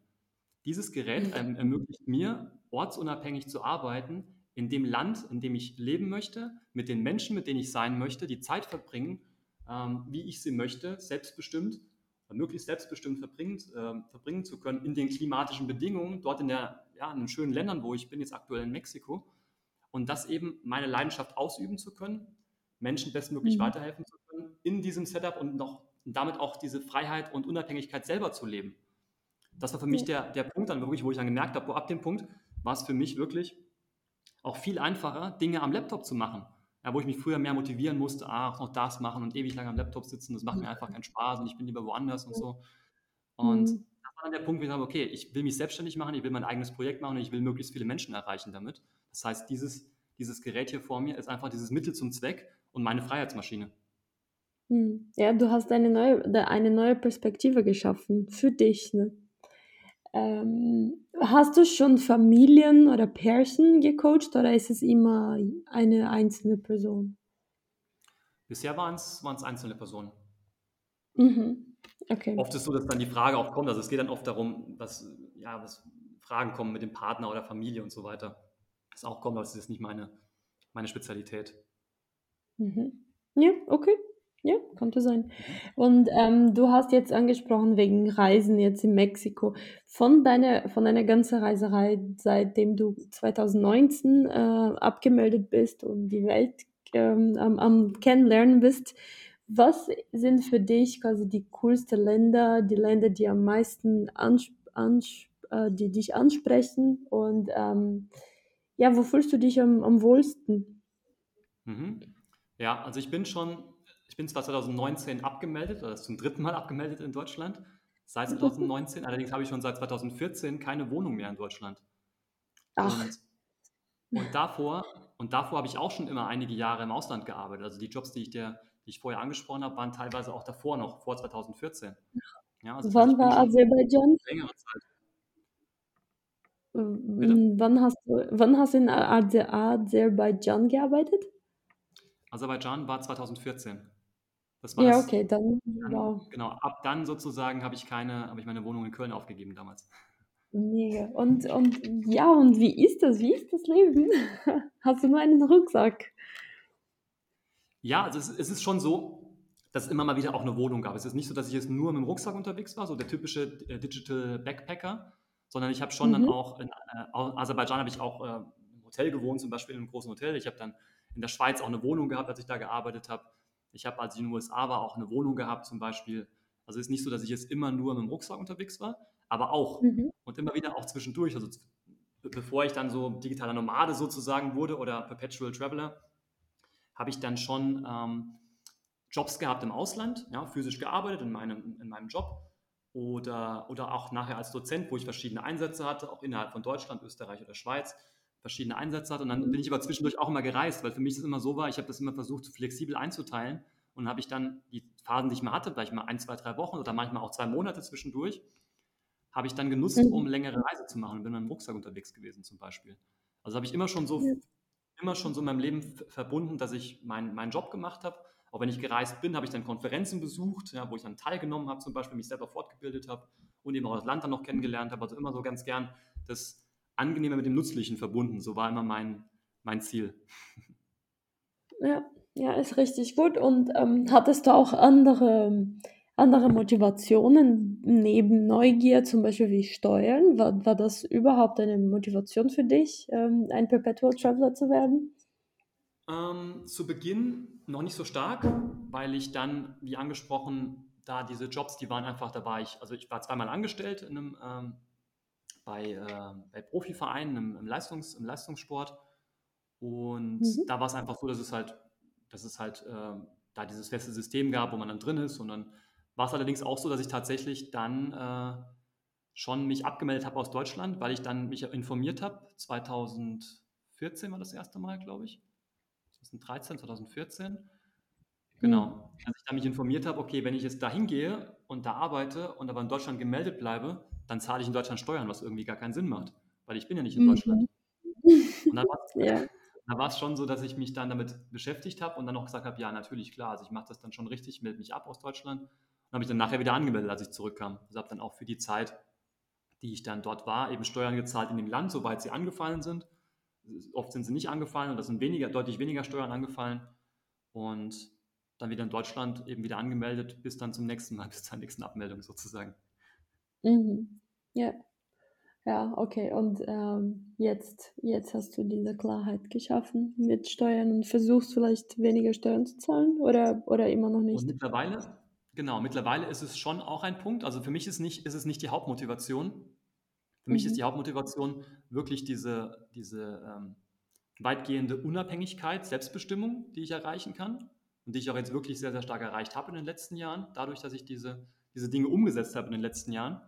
Dieses Gerät ähm, ermöglicht mir, ortsunabhängig zu arbeiten, in dem Land, in dem ich leben möchte, mit den Menschen, mit denen ich sein möchte, die Zeit verbringen, ähm, wie ich sie möchte, selbstbestimmt, möglichst selbstbestimmt verbringen, äh, verbringen zu können in den klimatischen Bedingungen, dort in, der, ja, in den schönen Ländern, wo ich bin, jetzt aktuell in Mexiko. Und das eben meine Leidenschaft ausüben zu können, Menschen bestmöglich mhm. weiterhelfen zu können in diesem Setup und noch und damit auch diese Freiheit und Unabhängigkeit selber zu leben. Das war für mich der, der Punkt dann wirklich, wo ich dann gemerkt habe, wo ab dem Punkt war es für mich wirklich auch viel einfacher, Dinge am Laptop zu machen. Ja, wo ich mich früher mehr motivieren musste, ach, noch das machen und ewig lang am Laptop sitzen, das macht mir einfach keinen Spaß und ich bin lieber woanders und so. Und dann der Punkt, wo ich sage, okay, ich will mich selbstständig machen, ich will mein eigenes Projekt machen und ich will möglichst viele Menschen erreichen damit. Das heißt, dieses, dieses Gerät hier vor mir ist einfach dieses Mittel zum Zweck und meine Freiheitsmaschine. Hm. Ja, du hast eine neue, eine neue Perspektive geschaffen für dich. Ne? Ähm, hast du schon Familien oder Pärchen gecoacht oder ist es immer eine einzelne Person? Bisher waren es einzelne Personen. Mhm. Okay. Oft ist es so, dass dann die Frage auch kommt. Also es geht dann oft darum, dass, ja, dass Fragen kommen mit dem Partner oder Familie und so weiter. Das auch kommt, aber das ist nicht meine, meine Spezialität. Mhm. Ja, okay. Ja, könnte sein. Mhm. Und ähm, du hast jetzt angesprochen wegen Reisen jetzt in Mexiko. Von deiner, von deiner ganzen Reiserei, seitdem du 2019 äh, abgemeldet bist und die Welt ähm, am, am Kennenlernen bist, was sind für dich quasi die coolsten Länder, die Länder, die am meisten ans, ans, äh, die dich ansprechen und ähm, ja, wo fühlst du dich am, am wohlsten? Mhm. Ja, also ich bin schon ich bin zwar 2019 abgemeldet, oder zum dritten Mal abgemeldet in Deutschland, seit 2019, allerdings habe ich schon seit 2014 keine Wohnung mehr in Deutschland. Ach. Und, und, davor, und davor habe ich auch schon immer einige Jahre im Ausland gearbeitet. Also die Jobs, die ich, dir, die ich vorher angesprochen habe, waren teilweise auch davor noch, vor 2014. Ja, also Wann war Aserbaidschan? Längere Zeit. Wann hast, du, wann hast du in Aserbaidschan gearbeitet? Aserbaidschan war 2014. Das war Ja, okay, dann, wow. genau, ab dann sozusagen habe ich keine, habe ich meine Wohnung in Köln aufgegeben damals. Mega. Und, und ja, und wie ist das? Wie ist das Leben? Hast du nur einen Rucksack? Ja, also es, es ist schon so, dass es immer mal wieder auch eine Wohnung gab. Es ist nicht so, dass ich jetzt nur mit dem Rucksack unterwegs war, so der typische äh, Digital Backpacker, sondern ich habe schon mhm. dann auch, in äh, Aserbaidschan habe ich auch äh, im Hotel gewohnt, zum Beispiel in einem großen Hotel. Ich habe dann in der Schweiz auch eine Wohnung gehabt, als ich da gearbeitet habe. Ich habe, als ich in den USA war, auch eine Wohnung gehabt zum Beispiel. Also es ist nicht so, dass ich jetzt immer nur mit dem Rucksack unterwegs war, aber auch mhm. und immer wieder auch zwischendurch. Also bevor ich dann so digitaler Nomade sozusagen wurde oder Perpetual Traveler, habe ich dann schon ähm, Jobs gehabt im Ausland, ja, physisch gearbeitet in meinem, in meinem Job oder, oder auch nachher als Dozent, wo ich verschiedene Einsätze hatte, auch innerhalb von Deutschland, Österreich oder Schweiz verschiedene Einsätze hat. Und dann bin ich aber zwischendurch auch immer gereist, weil für mich das immer so war, ich habe das immer versucht, flexibel einzuteilen. Und habe ich dann die Phasen, die ich mal hatte, vielleicht mal ein, zwei, drei Wochen oder manchmal auch zwei Monate zwischendurch, habe ich dann genutzt, mhm. um längere Reise zu machen und bin mit einem Rucksack unterwegs gewesen zum Beispiel. Also habe ich immer schon so. Immer schon so in meinem Leben verbunden, dass ich mein, meinen Job gemacht habe. Auch wenn ich gereist bin, habe ich dann Konferenzen besucht, ja, wo ich dann teilgenommen habe, zum Beispiel mich selber fortgebildet habe und eben auch das Land dann noch kennengelernt habe. Also immer so ganz gern das Angenehme mit dem Nützlichen verbunden. So war immer mein, mein Ziel. Ja, ja, ist richtig gut. Und ähm, hattest du auch andere, andere Motivationen neben Neugier, zum Beispiel wie Steuern? War, war das überhaupt eine Motivation für dich, ähm, ein Perpetual Traveler zu werden? Ähm, zu Beginn noch nicht so stark, weil ich dann, wie angesprochen, da diese Jobs, die waren einfach, da war ich, also ich war zweimal angestellt in einem, ähm, bei, äh, bei Profivereinen im, im, Leistungs-, im Leistungssport und mhm. da war es einfach so, dass es halt dass es halt äh, da dieses feste System gab, wo man dann drin ist. Und dann war es allerdings auch so, dass ich tatsächlich dann äh, schon mich abgemeldet habe aus Deutschland, weil ich dann mich informiert habe. 2014 war das erste Mal, glaube ich. 2013, 2014. Genau. Mhm. Als ich dann mich informiert habe, okay, wenn ich jetzt da hingehe und da arbeite und aber in Deutschland gemeldet bleibe, dann zahle ich in Deutschland Steuern, was irgendwie gar keinen Sinn macht, weil ich bin ja nicht in mhm. Deutschland. Und dann war es ja da war es schon so, dass ich mich dann damit beschäftigt habe und dann auch gesagt habe, ja, natürlich, klar, also ich mache das dann schon richtig, melde mich ab aus Deutschland habe mich dann nachher wieder angemeldet, als ich zurückkam. Also habe dann auch für die Zeit, die ich dann dort war, eben Steuern gezahlt in dem Land, soweit sie angefallen sind. Oft sind sie nicht angefallen und das sind weniger, deutlich weniger Steuern angefallen und dann wieder in Deutschland eben wieder angemeldet, bis dann zum nächsten Mal, bis zur nächsten Abmeldung sozusagen. Mhm. Ja. Ja, okay. Und ähm, jetzt, jetzt hast du diese Klarheit geschaffen mit Steuern und versuchst vielleicht weniger Steuern zu zahlen oder, oder immer noch nicht? Und mittlerweile, genau, mittlerweile ist es schon auch ein Punkt. Also für mich ist, nicht, ist es nicht die Hauptmotivation. Für mhm. mich ist mhm. die Hauptmotivation wirklich diese, diese ähm, weitgehende Unabhängigkeit, Selbstbestimmung, die ich erreichen kann und die ich auch jetzt wirklich sehr, sehr stark erreicht habe in den letzten Jahren, dadurch, dass ich diese, diese Dinge umgesetzt habe in den letzten Jahren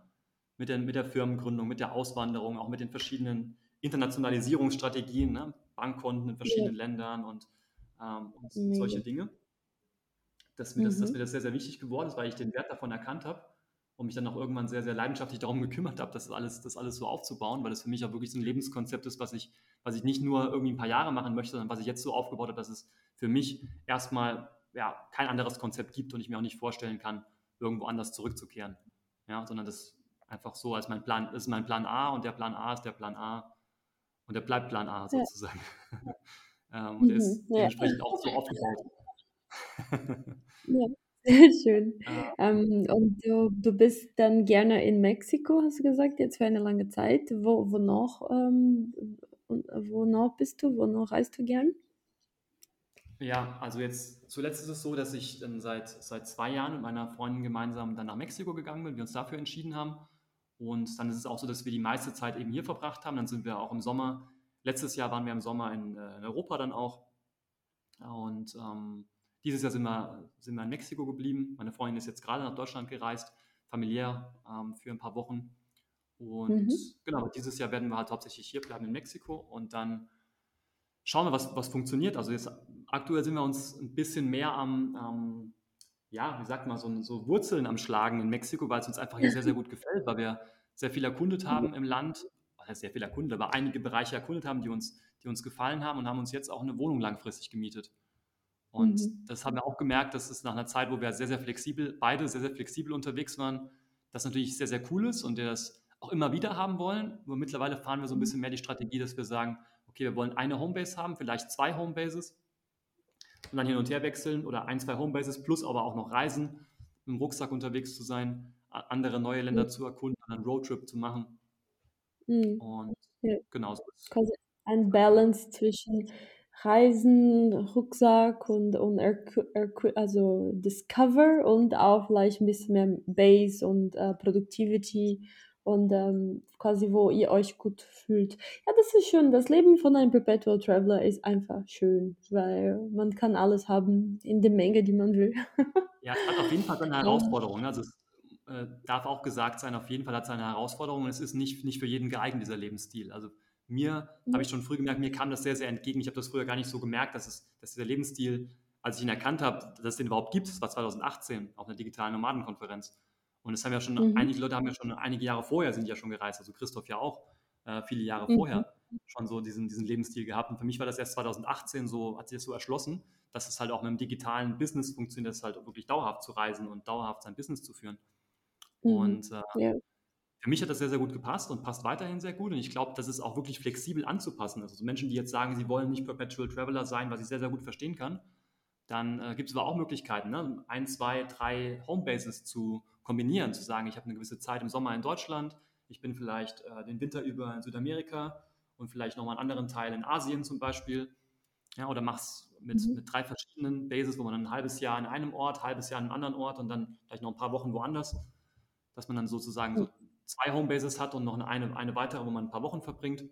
mit der, mit der Firmengründung, mit der Auswanderung, auch mit den verschiedenen Internationalisierungsstrategien, ne? Bankkonten in verschiedenen ja. Ländern und, ähm, und solche Dinge. Dass mir, mhm. das, dass mir das sehr, sehr wichtig geworden ist, weil ich den Wert davon erkannt habe und mich dann auch irgendwann sehr, sehr leidenschaftlich darum gekümmert habe, das alles, das alles so aufzubauen, weil das für mich auch wirklich so ein Lebenskonzept ist, was ich, was ich nicht nur irgendwie ein paar Jahre machen möchte, sondern was ich jetzt so aufgebaut habe, dass es für mich erstmal ja, kein anderes Konzept gibt und ich mir auch nicht vorstellen kann, irgendwo anders zurückzukehren. Ja, sondern das einfach so als mein Plan, ist mein Plan A und der Plan A ist der Plan A und der bleibt Plan A sozusagen. Ja. ähm, und der ist mhm, ja. dementsprechend auch so aufgebaut. ja, sehr schön. Äh, ähm, und du, du bist dann gerne in Mexiko, hast du gesagt, jetzt für eine lange Zeit. Wo, wo noch, ähm, wo noch bist du? Wo noch reist du gern? Ja, also jetzt zuletzt ist es so, dass ich dann seit, seit zwei Jahren mit meiner Freundin gemeinsam dann nach Mexiko gegangen bin, wir uns dafür entschieden haben. Und dann ist es auch so, dass wir die meiste Zeit eben hier verbracht haben. Dann sind wir auch im Sommer, letztes Jahr waren wir im Sommer in, äh, in Europa dann auch. Und ähm, dieses Jahr sind wir, sind wir in Mexiko geblieben. Meine Freundin ist jetzt gerade nach Deutschland gereist, familiär ähm, für ein paar Wochen. Und mhm. genau, dieses Jahr werden wir halt hauptsächlich hier bleiben in Mexiko und dann schauen wir, was, was funktioniert. Also jetzt aktuell sind wir uns ein bisschen mehr am, ähm, ja, wie sagt man, so, so Wurzeln am Schlagen in Mexiko, weil es uns einfach hier sehr, sehr gut gefällt, weil wir sehr viel erkundet mhm. haben im Land, also sehr viel erkundet, aber einige Bereiche erkundet haben, die uns, die uns gefallen haben und haben uns jetzt auch eine Wohnung langfristig gemietet. Und mhm. das haben wir auch gemerkt, dass es nach einer Zeit, wo wir sehr, sehr flexibel, beide sehr, sehr flexibel unterwegs waren, das natürlich sehr, sehr cool ist und wir das auch immer wieder haben wollen. Nur mittlerweile fahren wir so ein mhm. bisschen mehr die Strategie, dass wir sagen, okay, wir wollen eine Homebase haben, vielleicht zwei Homebases und dann hin und her wechseln oder ein, zwei Homebases plus aber auch noch reisen, mit dem Rucksack unterwegs zu sein, andere neue Länder mhm. zu erkunden, einen Roadtrip zu machen. Mhm. Und ja. genau so ist Quasi ein Balance zwischen Reisen, Rucksack und, und also Discover und auch vielleicht ein bisschen mehr Base und uh, Productivity und ähm, quasi wo ihr euch gut fühlt. Ja, das ist schön. Das Leben von einem Perpetual Traveler ist einfach schön, weil man kann alles haben in der Menge, die man will. ja, es hat auf jeden Fall seine Herausforderung. Also es äh, darf auch gesagt sein, auf jeden Fall hat es seine Herausforderung und es ist nicht, nicht für jeden geeignet, dieser Lebensstil. Also mir mhm. habe ich schon früh gemerkt, mir kam das sehr, sehr entgegen. Ich habe das früher gar nicht so gemerkt, dass, es, dass dieser Lebensstil, als ich ihn erkannt habe, dass es den überhaupt gibt, das war 2018 auf einer digitalen Nomadenkonferenz. Und es haben ja schon, mhm. einige Leute haben ja schon einige Jahre vorher sind ja schon gereist, also Christoph ja auch äh, viele Jahre mhm. vorher schon so diesen, diesen Lebensstil gehabt. Und für mich war das erst 2018 so, hat sich das so erschlossen, dass es halt auch mit dem digitalen Business funktioniert, das halt wirklich dauerhaft zu reisen und dauerhaft sein Business zu führen. Mhm. Und äh, ja. Für mich hat das sehr, sehr gut gepasst und passt weiterhin sehr gut. Und ich glaube, das ist auch wirklich flexibel anzupassen. Also so Menschen, die jetzt sagen, sie wollen nicht Perpetual Traveler sein, was ich sehr, sehr gut verstehen kann, dann äh, gibt es aber auch Möglichkeiten, ne? ein, zwei, drei Homebases zu kombinieren, zu sagen, ich habe eine gewisse Zeit im Sommer in Deutschland, ich bin vielleicht äh, den Winter über in Südamerika und vielleicht nochmal einen anderen Teil in Asien zum Beispiel. Ja, oder mach's mit, mhm. mit drei verschiedenen Bases, wo man ein halbes Jahr in einem Ort, ein halbes Jahr in einem anderen Ort und dann vielleicht noch ein paar Wochen woanders, dass man dann sozusagen so zwei Homebases hat und noch eine, eine weitere, wo man ein paar Wochen verbringt.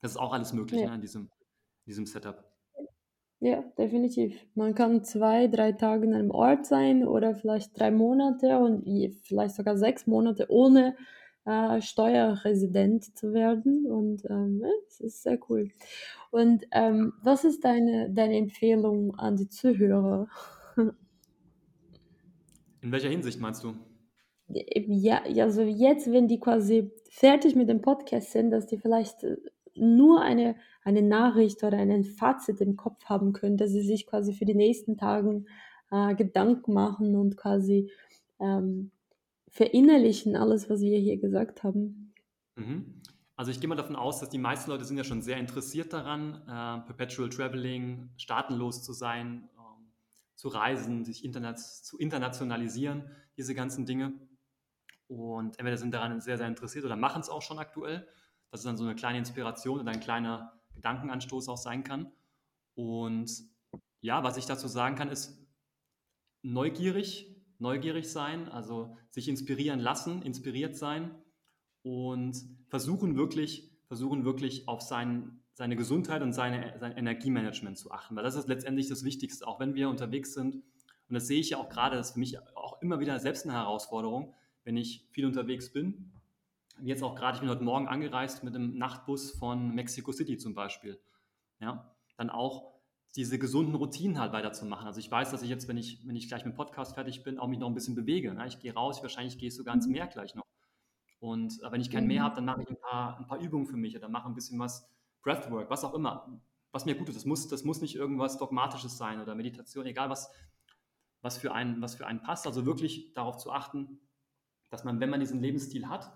Das ist auch alles möglich ja. ne, in, diesem, in diesem Setup. Ja, definitiv. Man kann zwei, drei Tage in einem Ort sein oder vielleicht drei Monate und vielleicht sogar sechs Monate ohne äh, Steuerresident zu werden. Und ähm, es ist sehr cool. Und ähm, was ist deine, deine Empfehlung an die Zuhörer? In welcher Hinsicht meinst du? Ja, also jetzt, wenn die quasi fertig mit dem Podcast sind, dass die vielleicht äh, nur eine, eine Nachricht oder einen Fazit im Kopf haben können, dass sie sich quasi für die nächsten Tagen äh, Gedanken machen und quasi ähm, verinnerlichen alles, was wir hier gesagt haben. Mhm. Also ich gehe mal davon aus, dass die meisten Leute sind ja schon sehr interessiert daran, äh, Perpetual Traveling, staatenlos zu sein, ähm, zu reisen, sich interna zu internationalisieren, diese ganzen Dinge. Und entweder sind daran sehr, sehr interessiert oder machen es auch schon aktuell dass es dann so eine kleine Inspiration und ein kleiner Gedankenanstoß auch sein kann. Und ja, was ich dazu sagen kann, ist neugierig, neugierig sein, also sich inspirieren lassen, inspiriert sein und versuchen wirklich, versuchen wirklich auf sein, seine Gesundheit und seine, sein Energiemanagement zu achten, weil das ist letztendlich das Wichtigste, auch wenn wir unterwegs sind. Und das sehe ich ja auch gerade, das ist für mich auch immer wieder selbst eine Herausforderung, wenn ich viel unterwegs bin jetzt auch gerade, ich bin heute Morgen angereist mit einem Nachtbus von Mexico City zum Beispiel. Ja, dann auch diese gesunden Routinen halt weiterzumachen. Also ich weiß, dass ich jetzt, wenn ich, wenn ich gleich mit dem Podcast fertig bin, auch mich noch ein bisschen bewege. Ne? Ich gehe raus, wahrscheinlich gehe ich sogar ins mhm. Meer gleich noch. Und äh, wenn ich kein Meer mhm. habe, dann mache ich ein paar, ein paar Übungen für mich oder mache ein bisschen was Breathwork, was auch immer, was mir gut ist. Das muss, das muss nicht irgendwas Dogmatisches sein oder Meditation, egal was, was, für einen, was für einen passt. Also wirklich darauf zu achten, dass man, wenn man diesen Lebensstil hat,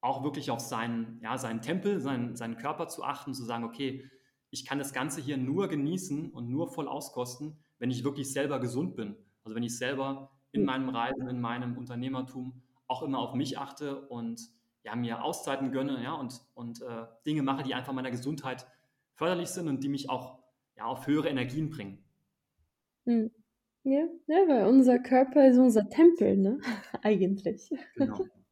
auch wirklich auf seinen, ja, seinen Tempel, seinen, seinen Körper zu achten, zu sagen, okay, ich kann das Ganze hier nur genießen und nur voll auskosten, wenn ich wirklich selber gesund bin. Also wenn ich selber in meinem Reisen, in meinem Unternehmertum auch immer auf mich achte und ja, mir Auszeiten gönne ja, und, und äh, Dinge mache, die einfach meiner Gesundheit förderlich sind und die mich auch ja, auf höhere Energien bringen. Hm. Ja, ja, weil unser Körper ist unser Tempel, ne? Eigentlich. Genau.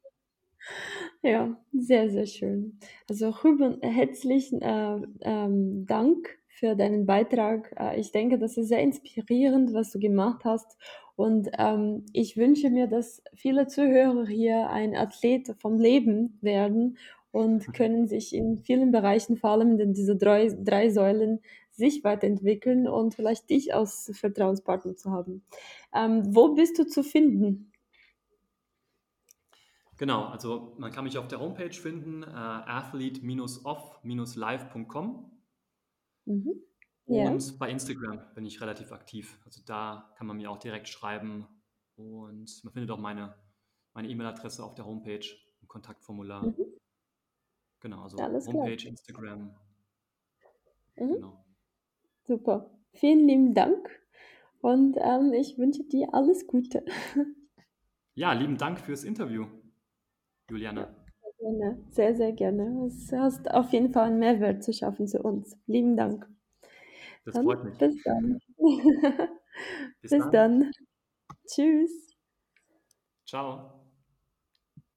Ja, sehr, sehr schön. Also Ruben, herzlichen äh, ähm, Dank für deinen Beitrag. Äh, ich denke, das ist sehr inspirierend, was du gemacht hast. Und ähm, ich wünsche mir, dass viele Zuhörer hier ein Athlet vom Leben werden und können sich in vielen Bereichen, vor allem in diese drei, drei Säulen, sich weiterentwickeln und vielleicht dich als Vertrauenspartner zu haben. Ähm, wo bist du zu finden? Genau, also man kann mich auf der Homepage finden, äh, athlete-off-live.com. Mhm. Yeah. Und bei Instagram bin ich relativ aktiv. Also da kann man mir auch direkt schreiben und man findet auch meine meine E-Mail-Adresse auf der Homepage im Kontaktformular. Mhm. Genau, also Alles Homepage, klar. Instagram. Mhm. Genau. Super. Vielen lieben Dank und ähm, ich wünsche dir alles Gute. Ja, lieben Dank fürs Interview. Juliane. Sehr gerne, sehr, sehr gerne. Du hast auf jeden Fall einen Mehrwert zu schaffen zu uns. Lieben Dank. Das dann, freut mich. Bis dann. bis, bis dann. dann. Tschüss. Ciao.